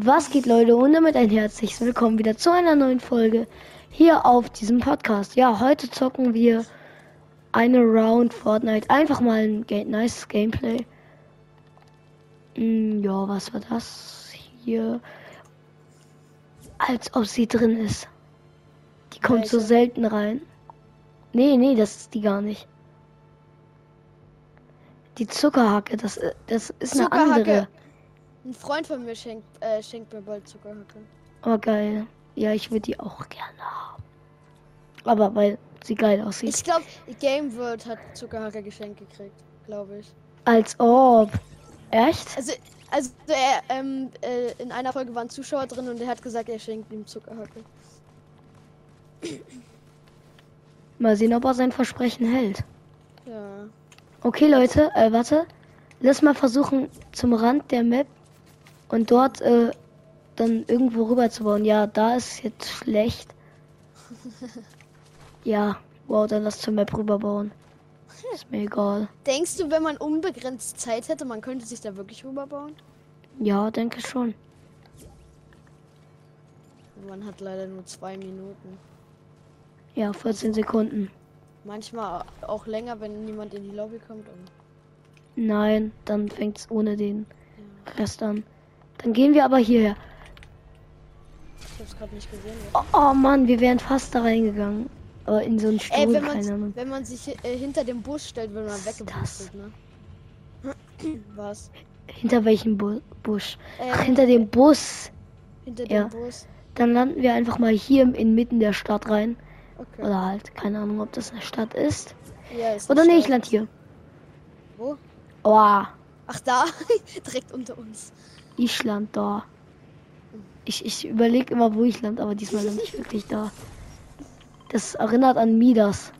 Was geht Leute und damit ein herzliches Willkommen wieder zu einer neuen Folge hier auf diesem Podcast. Ja, heute zocken wir eine Round Fortnite. Einfach mal ein ga nice Gameplay. Hm, ja, was war das hier? Als ob sie drin ist. Die kommt Welche? so selten rein. Nee, nee, das ist die gar nicht. Die Zuckerhacke, das, das ist eine andere. Ein Freund von mir schenkt, äh, schenkt mir bald Zuckerhacke. Oh, geil. Ja, ich würde die auch gerne haben. Aber weil sie geil aussieht. Ich glaube, Game World hat Zuckerhacke geschenkt gekriegt, glaube ich. Als ob. Echt? Also, also er, ähm, äh, in einer Folge waren Zuschauer drin und er hat gesagt, er schenkt ihm Zuckerhacke. Mal sehen, ob er sein Versprechen hält. Ja. Okay, Leute, äh, warte. Lass mal versuchen, zum Rand der Map und dort äh, dann irgendwo rüber zu bauen. Ja, da ist jetzt schlecht. ja, wow, dann lass zur Map rüber bauen. Ist mir egal. Denkst du, wenn man unbegrenzt Zeit hätte, man könnte sich da wirklich rüberbauen? Ja, denke schon. Man hat leider nur zwei Minuten. Ja, 14 Sekunden. Manchmal auch länger, wenn niemand in die Lobby kommt. Nein, dann fängt es ohne den ja. Rest an. Dann gehen wir aber hierher. Ich hab's gerade nicht gesehen. Oh, oh Mann, wir wären fast da reingegangen. Aber in so einen Stuhl, Ey, wenn, man, wenn man sich äh, hinter dem Bus stellt, wird man weggebustet, ne? Was? Hinter welchem Bu Busch? Äh, Ach, hinter dem Bus. Hinter dem ja. Bus. Dann landen wir einfach mal hier inmitten der Stadt rein. Okay. Oder halt, keine Ahnung, ob das eine Stadt ist. Ja, ist Oder nee, ich land hier. Wo? Oh. Ach da, direkt unter uns. Ich land da. Ich, ich überlege immer, wo ich land, aber diesmal lande ich wirklich da. Das erinnert an Midas.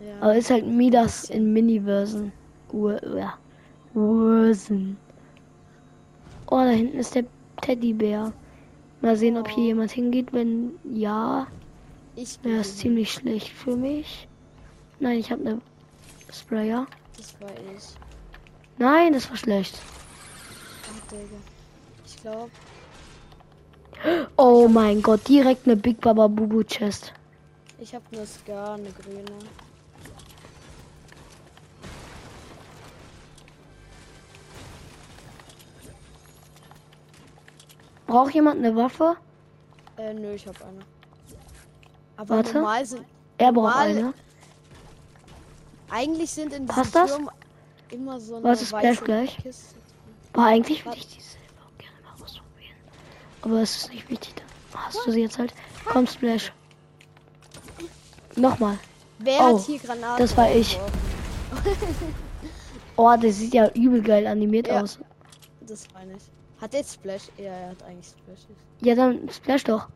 Ja. Aber ist halt Midas in Mini-Version. Ja. Version. Oh, da hinten ist der Teddybär. Mal sehen, ob hier jemand hingeht. Wenn ja, ich wäre es ziemlich schlecht für mich. Nein, ich habe eine Sprayer. Das war ich. Nein, das war schlecht. Ach, glaube. Oh mein Gott, direkt eine Big Baba Bubu Chest. Ich habe eine Scar, eine grüne. Braucht jemand eine Waffe? Äh, nö, ich habe eine. Aber Warte. normal sind. Er braucht eine. Eigentlich sind in diesem Passt Turm das? immer so eine Was ist gleich? War eigentlich würde ich die selber auch gerne mal ausprobieren. Aber es ist nicht wichtig. Hast du sie jetzt halt? Komm, Splash. Nochmal. Wer oh, hat hier Granaten? Das war ich. oh, das sieht ja übel geil animiert ja. aus. Das war nicht. Hat der Splash? Ja, er hat eigentlich Splash. Ja, dann Splash doch.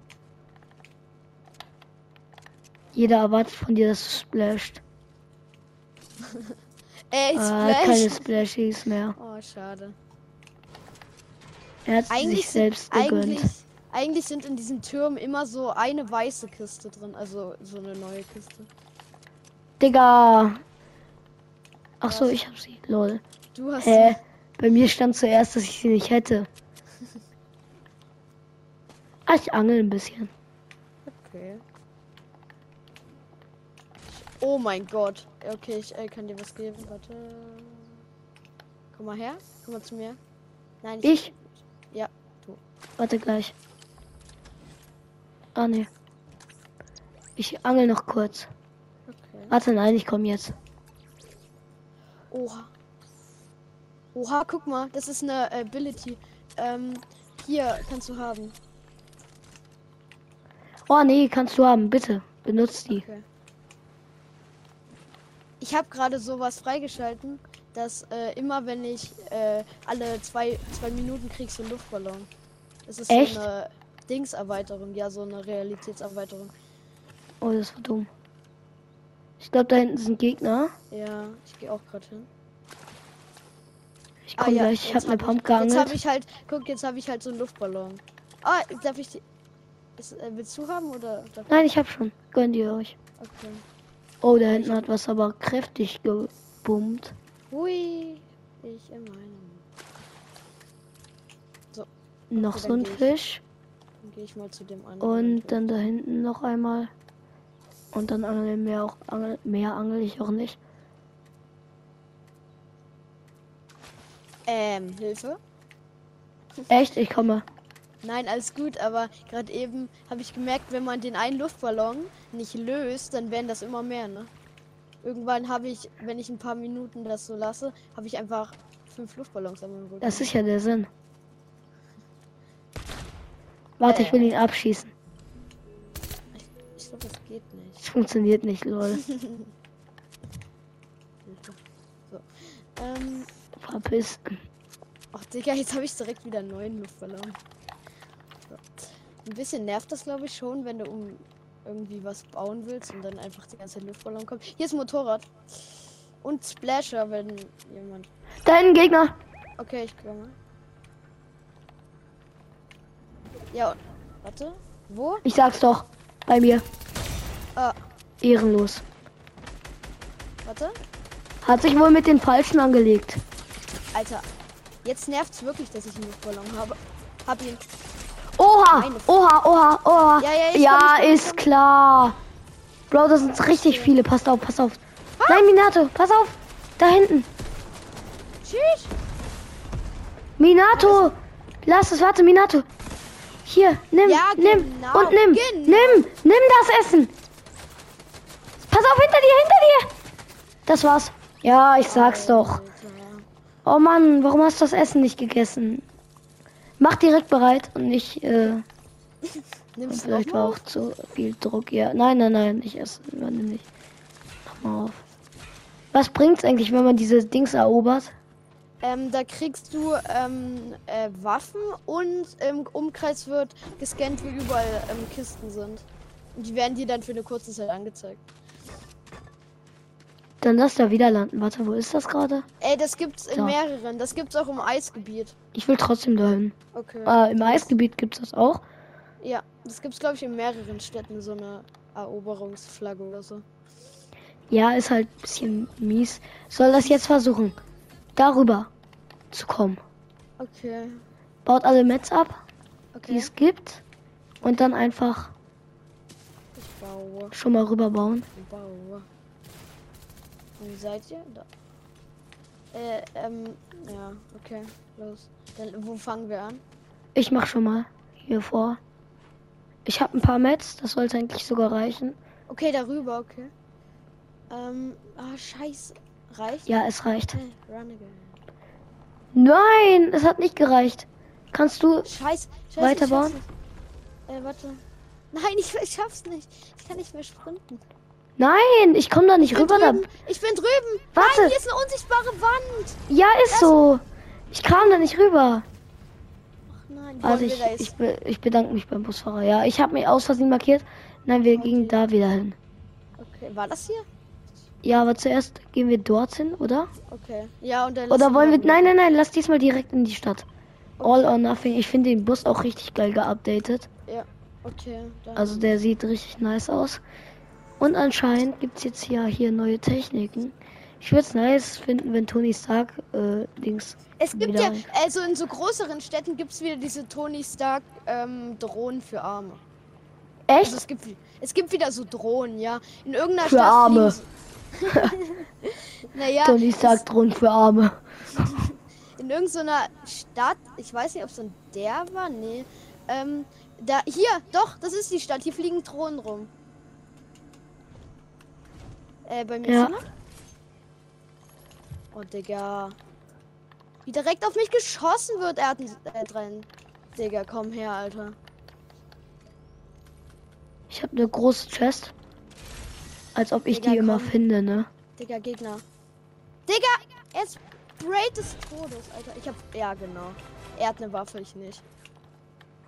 Jeder erwartet von dir, dass du splasht. Ey, ah, Splash. keine Splashies mehr. Oh, schade. Er hat eigentlich sich selbst gegönnt. Eigentlich, eigentlich sind in diesen Türmen immer so eine weiße Kiste drin, also so eine neue Kiste. Digga. Ach so, ich hab sie. Lol. Du hast Hä? Sie. Bei mir stand zuerst, dass ich sie nicht hätte. ah, ich angel ein bisschen. Okay. Oh mein Gott. Okay, ich äh, kann dir was geben. Warte. Komm mal her. Komm mal zu mir. Nein, ich. ich? Ja, du. Warte gleich. Ah ne. Ich angel noch kurz. Okay. Warte, nein, ich komme jetzt. Oha. Oha, guck mal, das ist eine Ability. Ähm, hier kannst du haben. Oh nee, kannst du haben, bitte. Benutzt die. Okay. Ich habe gerade sowas freigeschalten, dass äh, immer wenn ich äh, alle zwei, zwei Minuten kriegst du einen Luftballon. Das ist Echt? so eine Dingserweiterung, ja, so eine Realitätserweiterung. Oh, das war dumm. Ich glaube, da hinten sind Gegner. Ja, ich gehe auch gerade hin. Ich komme ah, ja, gleich, ich habe eine Pump geangelt. Jetzt habe ich halt, guck, jetzt habe ich halt so einen Luftballon. Ah, darf ich die... Ist, äh, willst du haben oder? Nein, ich habe schon. Gönnt ihr euch. Okay. Oh, da hinten hat was aber kräftig gebummt. Hui, ich in meinem. So. noch Okay, so ein geh ich. Fisch. Dann gehe ich mal zu dem anderen. Und dann da hinten noch einmal. Und dann angel mehr auch angel, mehr angel ich auch nicht. Ähm, Hilfe? Echt? Ich komme. Nein, alles gut, aber gerade eben habe ich gemerkt, wenn man den einen Luftballon nicht löst, dann werden das immer mehr, ne? Irgendwann habe ich, wenn ich ein paar Minuten das so lasse, habe ich einfach fünf Luftballons an meinem Rücken. Das ist ja der Sinn. Warte, ich will ihn abschießen. ich glaube, das geht nicht. Es funktioniert nicht, lol. So. Ähm, Verpiss. ach Digga, jetzt habe ich direkt wieder einen neuen Luftballon. So. Ein bisschen nervt das, glaube ich, schon, wenn du um irgendwie was bauen willst und dann einfach die ganze Luftballon kommt. Hier ist ein Motorrad. Und Splasher, wenn jemand. Hinten Gegner. Okay, ich komme. Ja, warte. Wo? Ich sag's doch. Bei mir. Ah, Ehrenlos. warte. Hat sich wohl mit den Falschen angelegt. Alter. Jetzt nervt's wirklich, dass ich einen Luftballon habe. Hab ihn. Oha! Oha, oha, oha! Ja, ja, ja komm, ich komm, ist klar. Bro, das sind richtig viele. Passt auf, pass auf. Nein, Minato, pass auf. Da hinten. Tschüss. Minato! Lass es, warte, Minato. Hier, nimm, Ja, nimm genau, und nimm. genau. Nimm, nimm das Essen. Pass auf, hinter dir, hinter dir. Das war's. Ja, ich sag's doch. Oh Mann, warum hast du das Essen nicht gegessen? Mach direkt bereit und nicht, äh, Nimmst vielleicht war auch zu viel Druck. Ja, nein, nein, nein, nicht essen. Übernimm nicht. Mach mal auf. Was bringt's eigentlich, wenn man diese Dings erobert? Ähm, da kriegst du ähm, äh, Waffen und im Umkreis wird gescannt, wie überall ähm, Kisten sind. Und die werden dir dann für eine kurze Zeit angezeigt. Dann lass da wieder landen. Warte, wo ist das gerade? Ey, das gibt's in So. mehreren. Das gibt's auch im Eisgebiet. Ich will trotzdem dahin. Okay. Äh, Im Eisgebiet gibt's das auch. Ja, das gibt's glaube ich in mehreren Städten so eine Eroberungsflagge oder so. Ja, ist halt ein bisschen mies. Soll das jetzt versuchen, darüber zu kommen. Okay. Baut alle Mets ab, die Okay. es gibt. Und dann einfach schon mal rüber bauen. Baue. Wo seid ihr? Da. Äh, ähm, ja, okay. Los. Dann, wo fangen wir an? Ich mach schon mal hier vor. Ich habe ein paar Mets, das sollte eigentlich sogar reichen. Okay, darüber, okay. Ähm, ah, scheiße. Reicht? Ja, es reicht. Okay. Nein, es hat nicht gereicht. Kannst du Scheiße, scheiße. Weiterbauen? Äh, warte. Nein, ich, ich schaff's nicht. Ich kann nicht mehr sprinten. Nein, ich komme da nicht rüber. Da. Ich bin drüben. Warte. Nein, hier ist eine unsichtbare Wand. Ja, ist so. Ich kam da nicht rüber. Ach nein, Also ich, ich, be ich bedanke mich beim Busfahrer. Ja, ich habe mich aus Versehen markiert. Nein, wir gingen da wieder hin. Okay, war das hier? Ja, aber zuerst gehen wir dorthin, oder? Okay. Ja, und dann Oder wollen wir. dann- Nein, nein, nein, lass diesmal direkt in die Stadt. All or nothing. Ich finde den Bus auch richtig geil geupdatet. Ja, okay. Dann Also der sieht richtig nice aus. Und anscheinend gibt es jetzt hier, hier neue Techniken. Ich würde es nice finden, wenn Tony Stark äh, Dings. Es gibt ja, also in so größeren Städten gibt es wieder diese Tony Stark ähm, Drohnen für Arme. Also Echt? es gibt, es gibt wieder so Drohnen, ja. In irgendeiner Für Stadt Arme. naja, Tony Stark Drohnen für Arme. in irgendeiner Stadt, ich weiß nicht, ob es dann der war, nee. Ähm, da, hier, doch, das ist die Stadt, hier fliegen Drohnen rum. Äh, bei mir Ja. ist? Oh, Digga. Wie direkt auf mich geschossen wird, er hat einen äh, drin. Digga, komm her, Alter. Ich habe eine große Chest. Als ob ich Digga, die immer komm. finde, ne? Digga, Gegner. Digga, er ist Braid des Todes, Alter. Ich hab. Ja, genau. Er hat eine Waffe, ich nicht.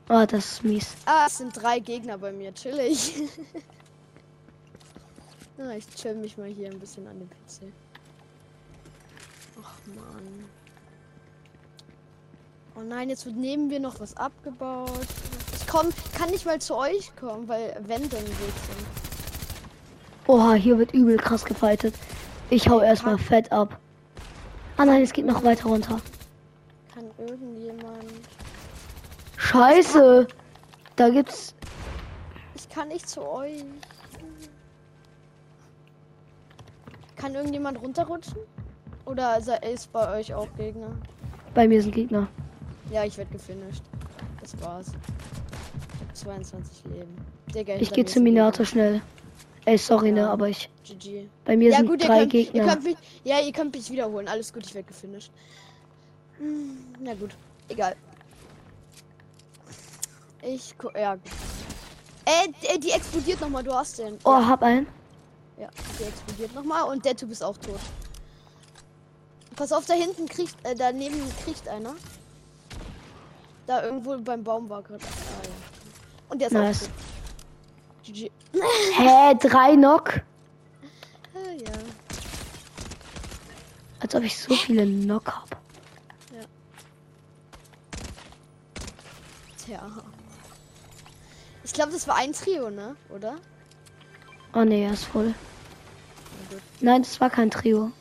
Ah, das ist mies. Ah, es sind drei Gegner bei mir. Chillig. Na, ich chill mich mal hier ein bisschen an den PC. Ach man. Oh nein, jetzt wird neben mir noch was abgebaut. Ich komm, kann nicht mal zu euch kommen, weil Wände im Weg sind. Oha, hier wird übel krass gefightet. Ich hau erstmal fett ab. Ah nein, es geht noch weiter runter. Kann irgendjemand. Scheiße. Da gibt's. Ich kann nicht zu euch. Kann irgendjemand runterrutschen? Oder ist bei euch auch Gegner? Bei mir sind Gegner. Ja, ich werde gefinisht. Das war's. 22 Leben. Digga, ich gehe zum Minator schnell. Ey, sorry, ne, ja. ne, aber ich. GG. Bei mir ja, sind gut, drei könnt, Gegner. Ihr mich, ja, ihr könnt mich wiederholen. Alles gut, ich werde gefinisht. Hm, na gut, egal. Ich ja. Äh, die explodiert nochmal, du hast den. Oh, hab einen. Ja, die explodiert nochmal und der Typ ist auch tot. Pass auf, da hinten kriegt, äh, daneben kriegt einer. Da irgendwo beim Baum war gerade. Ah, ja. Und der ist nice. auch tot. GG. Hä, drei Knock? Ah, ja. Als ob ich so viele Knock hab. Ja. Tja. Ich glaube, das war ein Trio, ne? Oder? Oh ne, er ist voll. Nein, das war kein Trio.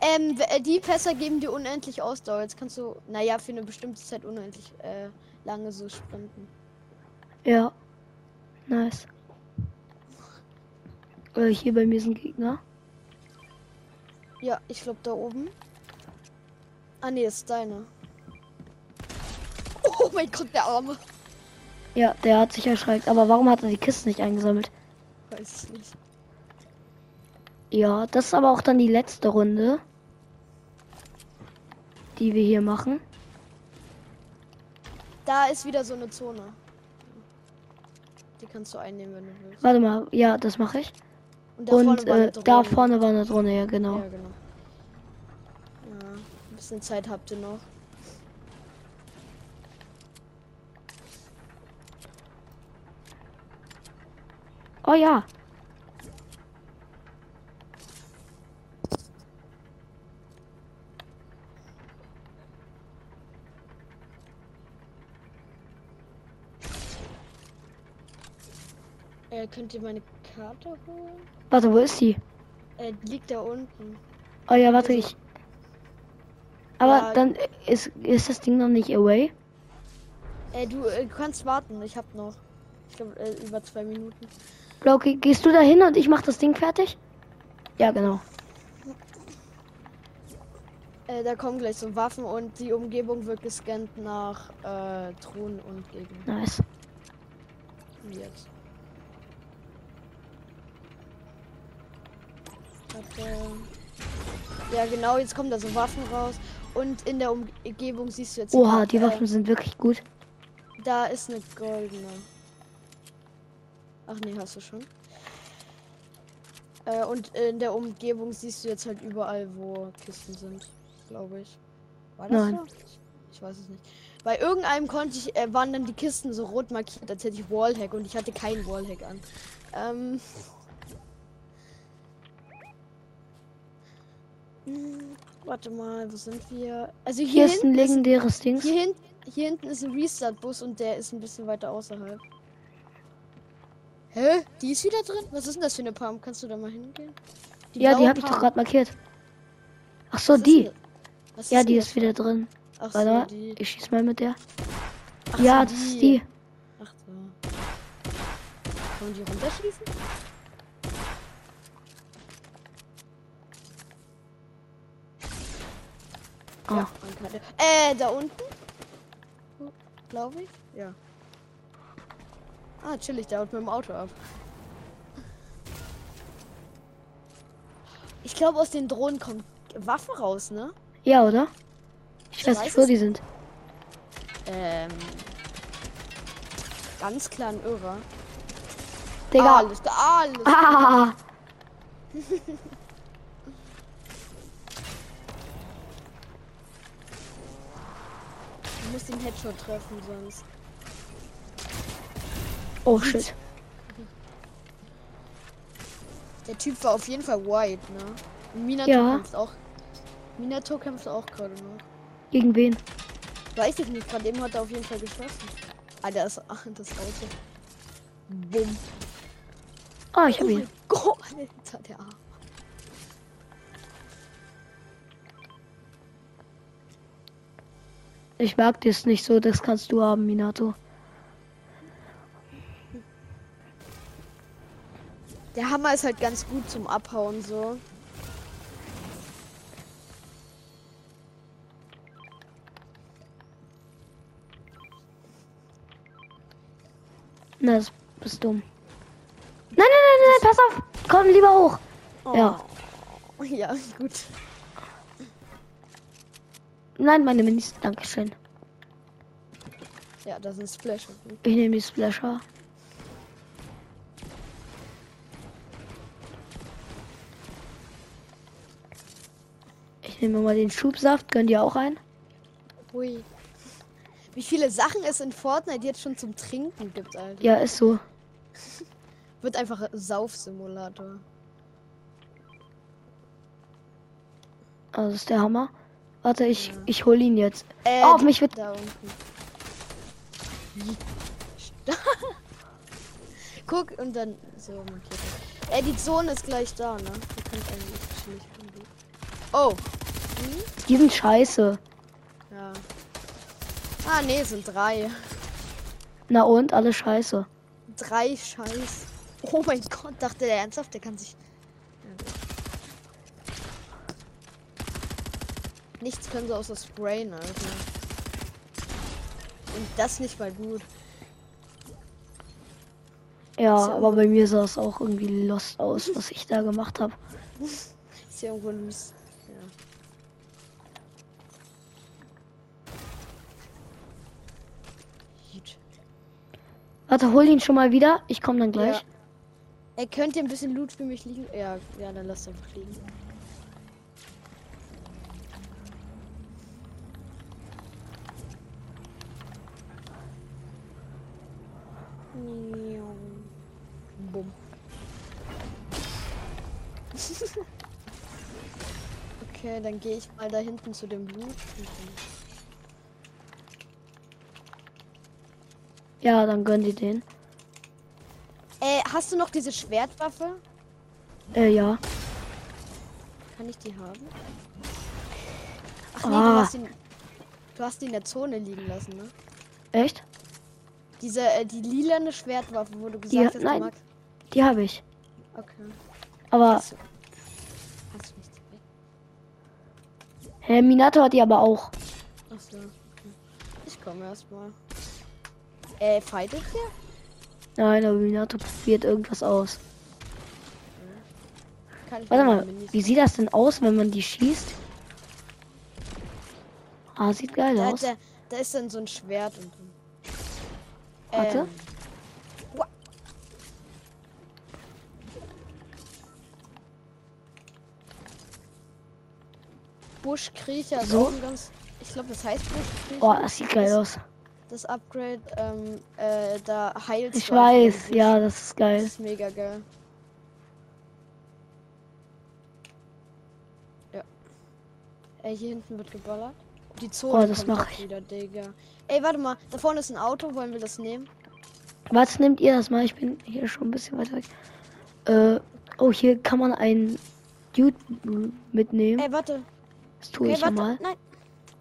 Ähm, äh, die Pässe geben dir unendlich Ausdauer. Jetzt kannst du, naja, für eine bestimmte Zeit unendlich äh, lange so sprinten. Ja. Nice. Äh, hier bei mir sind Gegner. Ja, ich glaube da oben. Ah ne, ist deine. Oh mein Gott, der Arme. Ja, der hat sich erschreckt. Aber warum hat er die Kiste nicht eingesammelt? Weiß ich nicht. Ja, das ist aber auch dann die letzte Runde, die wir hier machen. Da ist wieder so eine Zone. Die kannst du einnehmen, wenn du willst. Warte mal, ja, das mache ich. Und, da, Und vorne äh, da vorne war eine Drohne, ja genau. Ja, genau. Ja, ein bisschen Zeit habt ihr noch. Oh ja. Äh, könnt ihr meine Karte holen? Warte, wo ist sie? Äh, liegt da unten. Oh ja, warte, also, ich. Aber ja, dann ist, ist das Ding noch nicht away? Äh, du äh, kannst warten, ich hab noch. Ich glaube, äh, über zwei Minuten. Blau, gehst du da hin und ich mach das Ding fertig? Ja, genau. Äh, da kommen gleich so Waffen und die Umgebung wird gescannt nach äh, Thron und Gegner. Nice. Jetzt. Ja, genau, jetzt kommen da so Waffen raus. Und in der Umgebung siehst du jetzt. Oha, die Waffen äh, sind wirklich gut. Da ist eine goldene. Ach nee, hast du schon. Äh, und in der Umgebung siehst du jetzt halt überall, wo Kisten sind, glaube ich. War das Nein. so? Ich weiß es nicht. Bei irgendeinem konnte ich, äh, waren dann die Kisten so rot markiert, als hätte ich Wallhack und ich hatte keinen Wallhack an. Ähm. Hm, warte mal, wo sind wir? Also hier, hier ist ein legendäres ist, Ding. Hier, hin, hier hinten ist ein Restart-Bus und der ist ein bisschen weiter außerhalb. Hä? Die ist wieder drin? Was ist denn das für eine Pump? Kannst du da mal hingehen? Die ja, die habe ich doch gerade markiert. Ach so, die. Ja, die ist wieder drin. Ach Warte so, mal, die. ich schieß mal mit der. Ach ja, so, das ist die. Ach so. Kann man die runterschießen? Oh. Ja, äh, da unten? Glaube ich? Ja. Ah, chillig, der haut mit dem Auto ab. Ich glaube, aus den Drohnen kommt Waffen raus, ne? Ja, oder? Ich, ich weiß nicht, wo die sind. Ähm. Ganz klar ein Irrer. Digga. Alles, alles. Ah. Du musst den Headshot treffen, sonst. Oh shit. Der Typ war auf jeden Fall white, ne? Minato ja. kämpft auch. Minato kämpft auch gerade noch. Gegen wen? Weiß ich nicht, gerade eben hat er auf jeden Fall geschossen. Ah, der ist ach, das Auto. Bumm. Ah, ich hab oh ihn. Gott, Alter, der Arm. Ich mag das nicht so, das kannst du haben, Minato. Der Hammer ist halt ganz gut zum Abhauen so. Na, das bist dumm. Nein, nein, nein, nein, pass auf. Komm lieber hoch. Oh. Ja. Ja, gut. Nein, meine Minis. Dankeschön. Ja, das ist Splash. Ich nehme die Splasher. Ich nehme mal den Schubsaft. Gönn dir auch ein? Hui. Wie viele Sachen es in Fortnite jetzt schon zum Trinken gibt, Alter. Ja, ist so. Wird einfach Saufsimulator. Also ist der Hammer. Warte, ich, ja. ich hol ihn jetzt. Äh, oh, auf mich wird. Da unten. Guck und dann so markiert. Äh, die Zone ist gleich da, ne? Nicht Oh. Die sind scheiße. Ja. Ah, nee, sind drei. Na und? Alle scheiße. Drei Scheiß. Oh mein Gott, dachte der ernsthaft, der kann sich. Nichts können sie außer sprayen, Alter. Und das nicht mal gut. Ja, ja aber bei mir sah es auch irgendwie lost aus, was ich da gemacht habe. ist ja irgendwo ein Warte, hol ihn schon mal wieder. Ich komme dann gleich. Ja. Er könnte ein bisschen Loot für mich liegen. Ja, ja, dann lass einfach liegen. Okay, dann gehe ich mal da hinten zu dem Loot. Ja, dann gönn die den. Äh, hast du noch diese Schwertwaffe? Äh, ja. Kann ich die haben? Ach nee, ah. du, hast die, du hast die in der Zone liegen lassen, ne? Echt? Diese, äh, die lilane Schwertwaffe, wo du gesagt die, hast, nein, magst. Die habe ich. Okay. Aber. Hast du, hast du nicht Herr Minato hat die aber auch. Achso. Okay. Ich komme erstmal. Äh, fightet ihr? Nein, aber Minato probiert irgendwas aus. Warte mal, wie sieht das denn aus, wenn man die schießt? Ah, sieht geil da, aus. Da, da, ist dann so ein Schwert und. Warte. Ähm. Buschkriecher so? ganz. Ich glaube, das heißt Buschkriecher. Oh, das sieht geil aus das Upgrade, ähm, äh, da heilt Ich weiß, ja, das ist geil. Das ist mega geil. Ja. Ey, hier hinten wird geballert. Die Zone oh, das mache ich. wieder, Digga. Ey, warte mal, da vorne ist ein Auto, wollen wir das nehmen? Was nehmt ihr das mal? Ich bin hier schon ein bisschen weiter weg. Äh, oh, hier kann man einen Dude mitnehmen. Ey, warte. Das tue okay, ich warte. mal. Nein.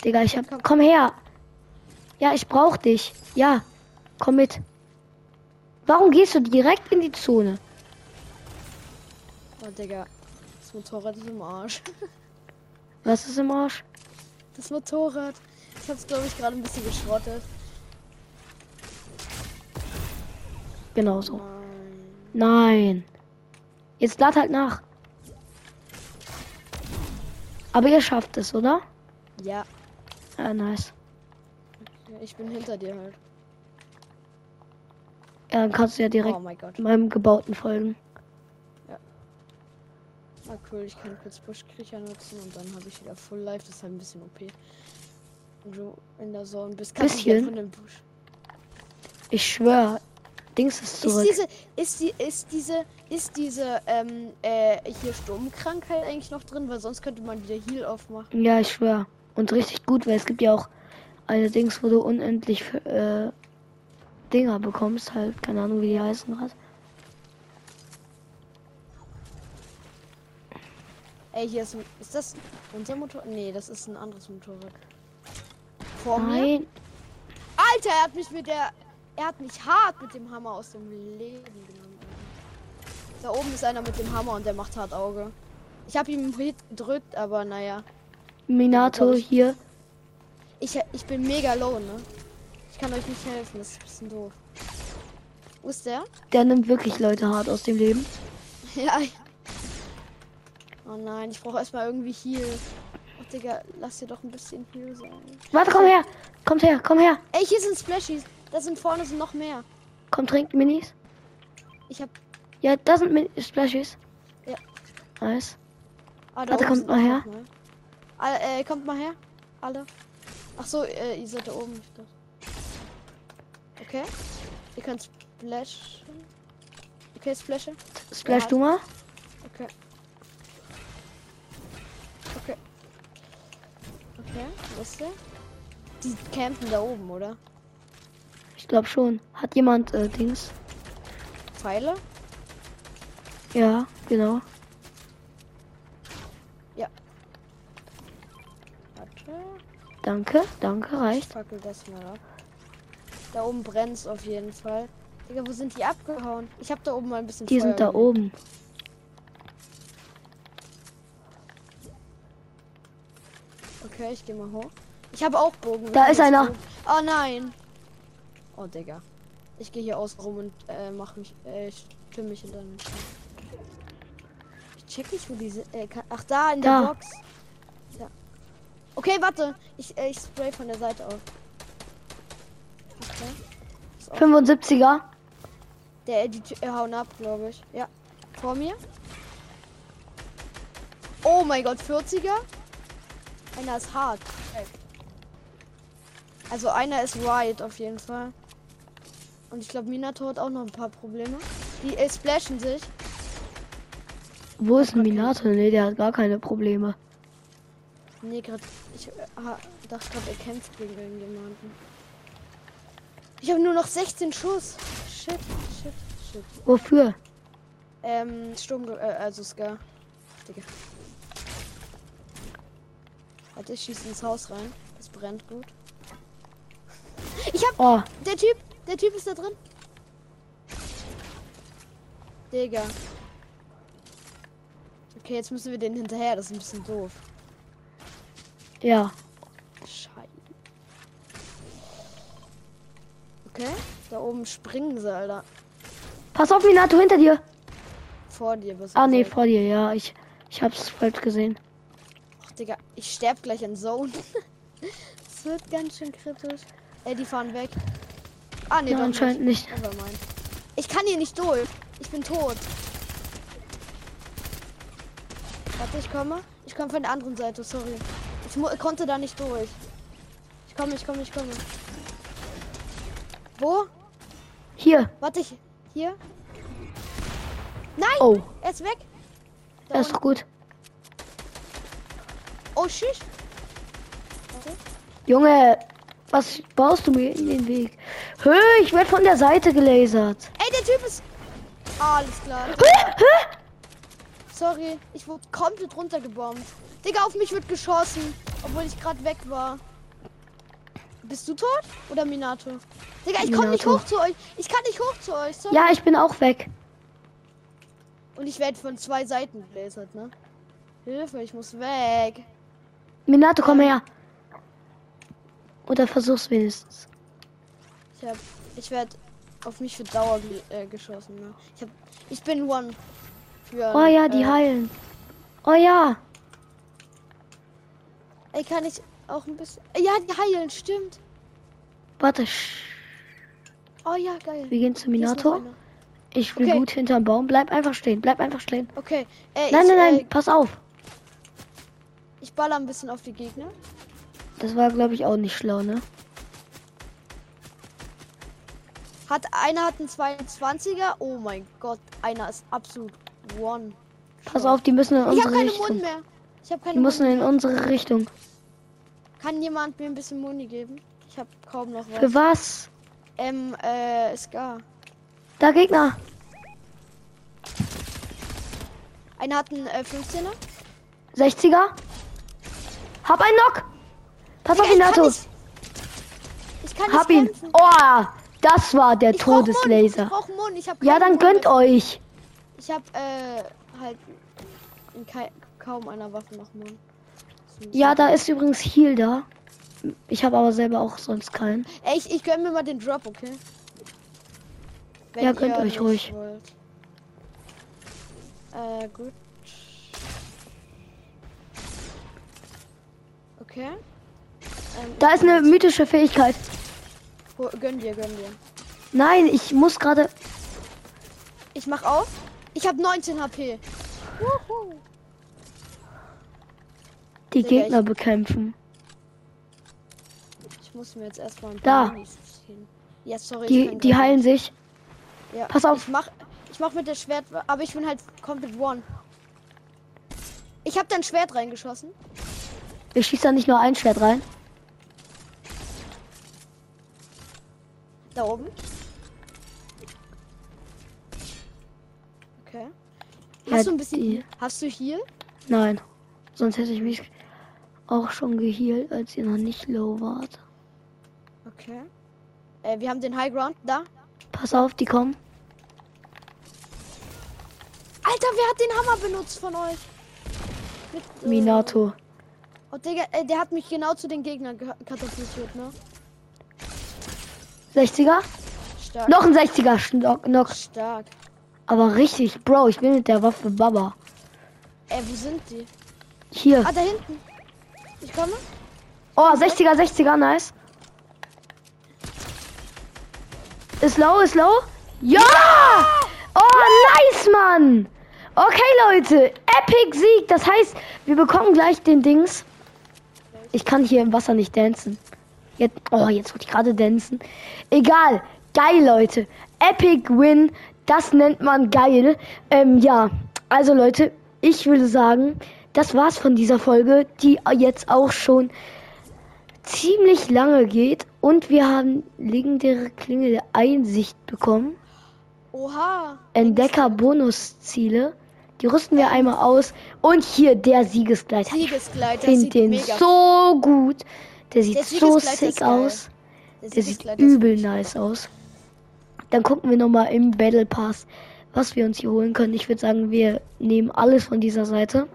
Digga, ich hab. Komm her! Ja, ich brauch dich. Ja, komm mit. Warum gehst du direkt in die Zone? Oh, Digga. Das Motorrad ist im Arsch. Was ist im Arsch? Das Motorrad. Ich hab's, glaube ich, gerade ein bisschen geschrottet. Genau so. Nein. Nein. Jetzt lad halt nach. Aber ihr schafft es, oder? Ja. Ja, nice. Ich bin hinter dir halt. Ja, dann kannst du ja direkt oh meinem gebauten folgen. Ja. Ah, cool, ich kann kurz Buschkriecher nutzen und dann habe ich wieder Full Life. Das ist halt ein bisschen OP. Und du in der Zone bist, bisschen. von dem Busch. Ich schwör, Dings ist zurück. Ist diese, ist die, ist diese, ist diese, ähm, äh, hier Sturmkrankheit eigentlich noch drin? Weil sonst könnte man wieder Heal aufmachen. Ja, ich schwör. Und richtig gut, weil es gibt ja auch Allerdings, wo du unendlich äh, Dinger bekommst, halt, keine Ahnung, wie die heißen gerade. Ey, hier ist, ist das unser Motor? Nee, das ist ein anderes Motorrad. Vor mir. Nein. Alter, er hat mich mit der. Er hat mich hart mit dem Hammer aus dem Leben genommen. Da oben ist einer mit dem Hammer und der macht hart Auge. Ich habe ihm gedrückt, aber naja. Minato hier. Ich, ich bin mega low, ne? Ich kann euch nicht helfen, das ist ein bisschen doof. Wo ist der? Der nimmt wirklich Leute hart aus dem Leben. Ja. Oh nein, ich brauche erstmal irgendwie Heal. Oh, Digga, lass dir doch ein bisschen Heal sein. Warte, komm her. Kommt her, komm her. Ey, hier sind Splashies. Da sind vorne sind noch mehr. Komm, trinkt Minis. Ich hab. Ja, da sind Min Splashies. Ja. Nice. Ah, Warte, kommt mal her. Alle, äh, kommt mal her. Alle. Ach so, äh, ihr seid da oben. Okay. Ihr könnt splashen. Okay, splashen. Splash du mal. Okay. Okay. Okay, wo ist der? Die campen da oben, oder? Ich glaube schon. Hat jemand äh, Dings? Pfeile? Ja, genau. Warte. Danke, danke, Ich reicht. fackel das mal ab. Da oben brennt's auf jeden Fall. Digga, wo sind die abgehauen? Ich hab da oben mal ein bisschen Die Feuer sind da gelegt. oben. Okay, ich geh mal hoch. Ich habe auch Bogen. Da ist einer. oben. Oh nein. Oh, Digga. Ich gehe hier außen rum und äh, mach mich, äh, stimme mich in deinen. Ich check nicht, wo diese. Äh, kann, ach, da in der Da. Box. Ja. Okay, warte. Ich, äh, ich spray von der Seite auf. Okay. Ist auf. 75er. Der, die Tür- äh, hauen ab, glaube ich. Ja. Vor mir. Oh mein Gott, 40er. Einer ist hart. Also einer ist right auf jeden Fall. Und ich glaube, Minato hat auch noch ein paar Probleme. Die äh, splashen sich. Wo ist ein Minato? Nee, der hat gar keine Probleme. Nee, gerade. Ich äh, ha- dachte gerade, er kämpft gegen irgendjemanden. Ich habe nur noch 16 Schuss. Shit, shit, shit. Wofür? Ähm, Sturm, äh, also Ska. Digga. Warte, ich schieße ins Haus rein. Das brennt gut. Ich hab. Oh, Der Typ! Der Typ ist da drin. Digga. Okay, jetzt müssen wir den hinterher. Das ist ein bisschen doof. Ja. Scheiße. Okay, da oben springen sie, Alter. Pass auf, Minato, hinter dir. Vor dir, was Ah, nee, vor dir, ja. Ich, ich hab's falsch gesehen. Ach, Digga, ich sterb gleich in Zone. das wird ganz schön kritisch. Ey, die fahren weg. Ah, nee, Ja, anscheinend nicht. Nevermind. Ich kann hier nicht durch. Ich bin tot. Warte, ich komme. Ich komme von der anderen Seite, sorry. Ich konnte da nicht durch. Ich komme, ich komme, ich komme. Wo? Hier. Warte, ich. Hier? Nein! Oh, Er ist weg! Da das ist doch gut. Oh, shit! Junge, was baust du mir in den Weg? Hö, ich werde von der Seite gelasert. Ey, der Typ ist. Alles klar. Sorry, ich wurde komplett runtergebombt. Digga, auf mich wird geschossen, obwohl ich gerade weg war. Bist du tot? Oder Minato? Digga, ich komme nicht hoch zu euch. Ich kann nicht hoch zu euch. Sorry. Ja, ich bin auch weg. Und ich werde von zwei Seiten gebläsert, ne? Hilfe, ich muss weg. Minato, komm her. Oder versuch's wenigstens. Ich hab. Ich werde auf mich für Dauer äh, geschossen, ne? Ich hab. Ich bin One. Für, Oh ja, die äh, heilen. Oh ja. Ey, kann ich auch ein bisschen. Ja, die heilen, stimmt. Warte, Oh ja, geil. wir gehen zu Minato. Ich will Okay. gut hinterm Baum. Bleib einfach stehen. Bleib einfach stehen. Okay. Äh, Nein, ich, nein, nein. Äh, Pass auf. ich baller ein bisschen auf die Gegner. Das war, glaube ich, auch nicht schlau, ne? Hat einer hat einen 22er. Oh mein Gott, einer ist absolut one. Pass auf, die müssen in Ich habe unsere keine Richtung. Mund mehr. Ich habe keine müssen Mund in unsere Richtung. Kann jemand mir ein bisschen Muni geben? Ich habe kaum noch was. Für was? Ähm, äh, Scar. Da Gegner. Einer hat einen äh, 15er. 60er. Hab einen Knock. Pass auf, Digga, ich kann Hab ihn. kämpfen. Oh, das war der Ich brauch Mund, Todeslaser. Ich brauch Mund. Ich hab Ja, dann Mund. gönnt euch. Ich hab äh, halt kaum einer Waffe noch Mund. Ja, da ist übrigens Heal da. Ich habe aber selber auch sonst keinen. Ey, ich, ich gönn mir mal den Drop, okay? Wenn Ja, gönnt ihr euch ruhig. wollt. Äh, gut. Okay. Ähm, Da ist eine mythische Fähigkeit. Gönn dir, gönn dir. Nein, ich muss gerade. Ich mach auf. Ich hab 19 HP. Wuhu. Die Digga, Gegner bekämpfen. Ich muss mir jetzt erstmal ein Da. paar ziehen. Ja, sorry. ich Die, die heilen nicht. sich. Ja. Pass auf. Ich mach, ich mach mit der Schwert, aber ich bin halt komplett one. Ich hab dein Schwert reingeschossen. Ich schieße da nicht nur ein Schwert rein. Da oben. Okay. Ja, Hast du ein bisschen. die- Hast du hier? Nein. Sonst hätte ich mich auch schon gehealt, als ihr noch nicht low wart. Okay. Äh, wir haben den High Ground da. Pass auf, die kommen. Alter, wer hat den Hammer benutzt von euch? Mit, äh, Minato. Oh, Digga, äh, der hat mich genau zu den Gegnern ge- katapultiert, ne? 60er. Stark. Noch ein 60er. Schnock, Knock. Stark. Aber richtig, Bro, ich bin mit der Waffe Baba. Äh, wo sind die? Hier. Ah, da hinten. Ich komme. Oh, 60er, 60er, nice. Ist low, ist low. Ja! Oh, nice, Mann. Okay, Leute. Epic Sieg. Das heißt, wir bekommen gleich den Dings. Ich kann hier im Wasser nicht dancen. Jetzt, oh, jetzt wollte ich gerade dancen. Egal. Geil, Leute. Epic Win. Das nennt man geil. Ähm, ja. Also, Leute, ich würde sagen, das war's von dieser Folge, die jetzt auch schon ziemlich lange geht. Und wir haben legendäre Klinge der Einsicht bekommen. Oha. Entdecker-Bonusziele. Die rüsten wir einmal aus. Und hier der Siegeskleid. Ich Siegeskleid, das finde den so gut. Der sieht Der so sick aus. Der Der sieht übel nice aus. Dann gucken wir nochmal im Battle Pass, was wir uns hier holen können. Ich würde sagen, wir nehmen alles von dieser Seite.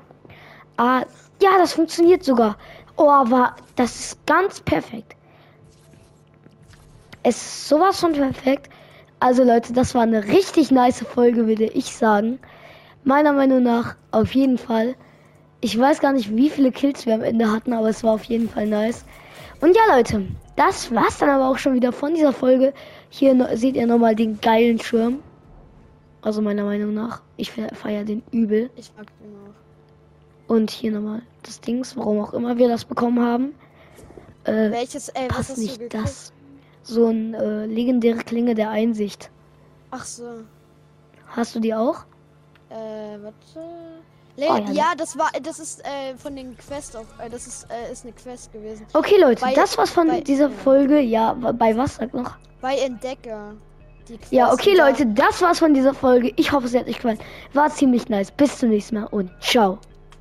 Ah, ja, das funktioniert sogar. Oh, aber das ist ganz perfekt. Es ist sowas von perfekt. Also Leute, das war eine richtig nice Folge, würde ich sagen. Meiner Meinung nach auf jeden Fall. Ich weiß gar nicht, wie viele Kills wir am Ende hatten, aber es war auf jeden Fall nice. Und ja, Leute, das war's dann aber auch schon wieder von dieser Folge. Hier seht ihr nochmal den geilen Schirm. Also meiner Meinung nach. Ich feiere den übel. Ich mag den auch. Und hier nochmal das Dings, warum auch immer wir das bekommen haben. Äh, Welches, äh, was passt nicht das. So ein äh, legendäre Klinge der Einsicht. Ach so. Hast du die auch? Äh, warte. Le Oh, ja, ja, das war, das ist äh, von den Quest auf, äh, das ist, äh, ist eine Quest gewesen. Okay, Leute, Bei- das war's von bei- dieser. Folge. Ja, bei was sag noch? Bei Entdecker. Ja, okay, Leute, das war's von dieser Folge. Ich hoffe, es hat euch gefallen. War ziemlich nice. Bis zum nächsten Mal und ciao.